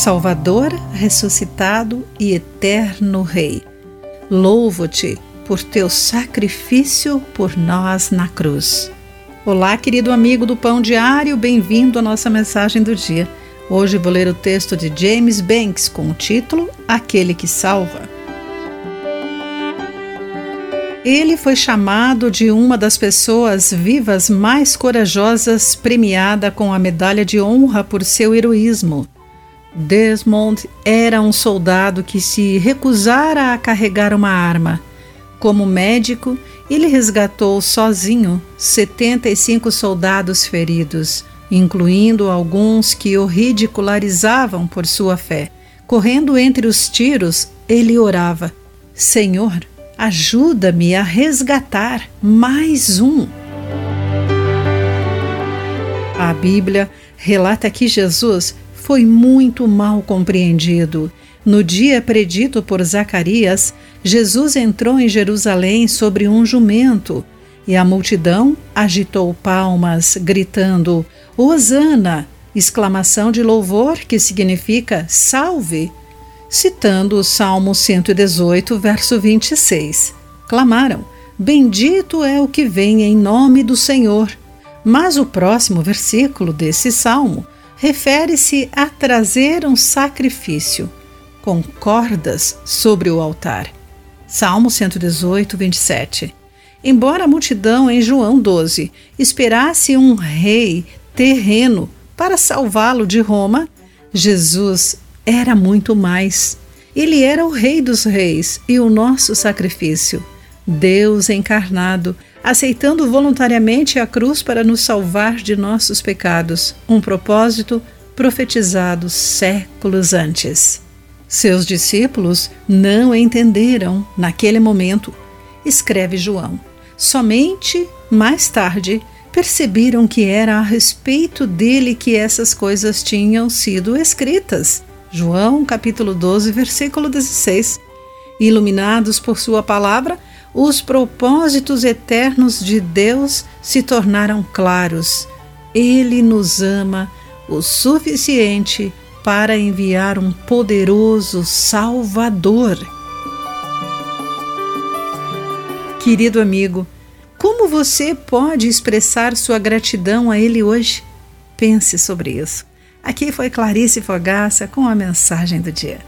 Salvador, ressuscitado e eterno Rei. Louvo-te por teu sacrifício por nós na cruz. Olá, querido amigo do Pão Diário, bem-vindo à nossa mensagem do dia. Hoje vou ler o texto de James Banks com o título Aquele que Salva. Ele foi chamado de uma das pessoas vivas mais corajosas, premiada com a medalha de honra por seu heroísmo. Desmond era um soldado que se recusara a carregar uma arma. Como médico, ele resgatou sozinho 75 soldados feridos, incluindo alguns que o ridicularizavam por sua fé. Correndo entre os tiros, ele orava: Senhor, ajuda-me a resgatar mais um. A Bíblia relata que Jesus foi muito mal compreendido. No dia predito por Zacarias, Jesus entrou em Jerusalém sobre um jumento e a multidão agitou palmas, gritando: Hosana! exclamação de louvor que significa salve, citando o Salmo 118, verso 26. Clamaram: Bendito é o que vem em nome do Senhor. Mas o próximo versículo desse salmo refere-se a trazer um sacrifício com cordas sobre o altar. Salmo 118, 27. Embora a multidão em João 12 esperasse um rei terreno para salvá-lo de Roma, Jesus era muito mais. Ele era o Rei dos Reis e o nosso sacrifício. Deus encarnado aceitando voluntariamente a cruz para nos salvar de nossos pecados, um propósito profetizado séculos antes. Seus discípulos não entenderam naquele momento, escreve João. Somente mais tarde perceberam que era a respeito dele que essas coisas tinham sido escritas. João capítulo 12, versículo 16. Iluminados por sua palavra, os propósitos eternos de Deus se tornaram claros. Ele nos ama o suficiente para enviar um poderoso Salvador. Querido amigo, como você pode expressar sua gratidão a Ele hoje? Pense sobre isso. Aqui foi Clarice Fogaça com a mensagem do dia.